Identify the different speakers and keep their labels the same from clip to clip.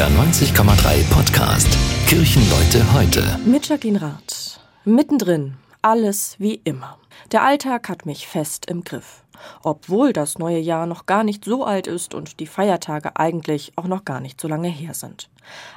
Speaker 1: NDR 90,3 Podcast. Kirchenleute heute.
Speaker 2: Mit Jacqueline Rath. Mittendrin. Alles wie immer. Der Alltag hat mich fest im Griff. Obwohl das neue Jahr noch gar nicht so alt ist und die Feiertage eigentlich auch noch gar nicht so lange her sind.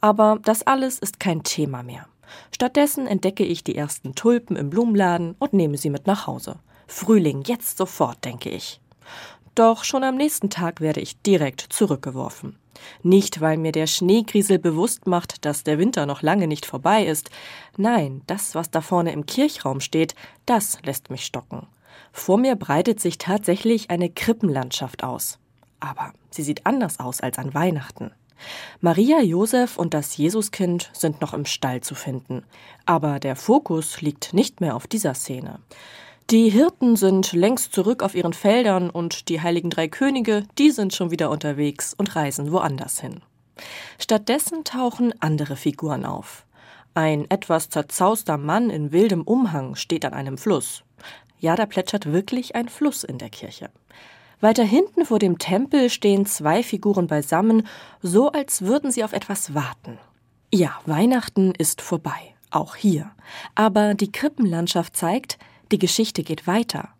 Speaker 2: Aber das alles ist kein Thema mehr. Stattdessen entdecke ich die ersten Tulpen im Blumenladen und nehme sie mit nach Hause. Frühling, jetzt sofort, denke ich. Doch schon am nächsten Tag werde ich direkt zurückgeworfen. Nicht, weil mir der Schneegriesel bewusst macht, dass der Winter noch lange nicht vorbei ist. Nein, das, was da vorne im Kirchraum steht, das lässt mich stocken. Vor mir breitet sich tatsächlich eine Krippenlandschaft aus. Aber sie sieht anders aus als an Weihnachten. Maria, Josef und das Jesuskind sind noch im Stall zu finden. Aber der Fokus liegt nicht mehr auf dieser Szene. Die Hirten sind längst zurück auf ihren Feldern und die heiligen drei Könige, die sind schon wieder unterwegs und reisen woanders hin. Stattdessen tauchen andere Figuren auf. Ein etwas zerzauster Mann in wildem Umhang steht an einem Fluss. Ja, da plätschert wirklich ein Fluss in der Kirche. Weiter hinten vor dem Tempel stehen zwei Figuren beisammen, so als würden sie auf etwas warten. Ja, Weihnachten ist vorbei, auch hier. Aber die Krippenlandschaft zeigt, die Geschichte geht weiter.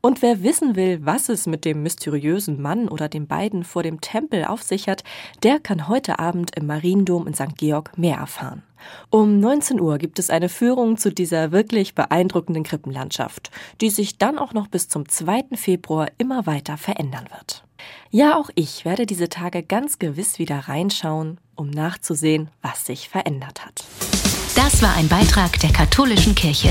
Speaker 2: Und wer wissen will, was es mit dem mysteriösen Mann oder den beiden vor dem Tempel auf sich hat, der kann heute Abend im Mariendom in St. Georg mehr erfahren. Um 19 Uhr gibt es eine Führung zu dieser wirklich beeindruckenden Krippenlandschaft, die sich dann auch noch bis zum 2. Februar immer weiter verändern wird. Ja, auch ich werde diese Tage ganz gewiss wieder reinschauen, um nachzusehen, was sich verändert hat.
Speaker 1: Das war ein Beitrag der katholischen Kirche.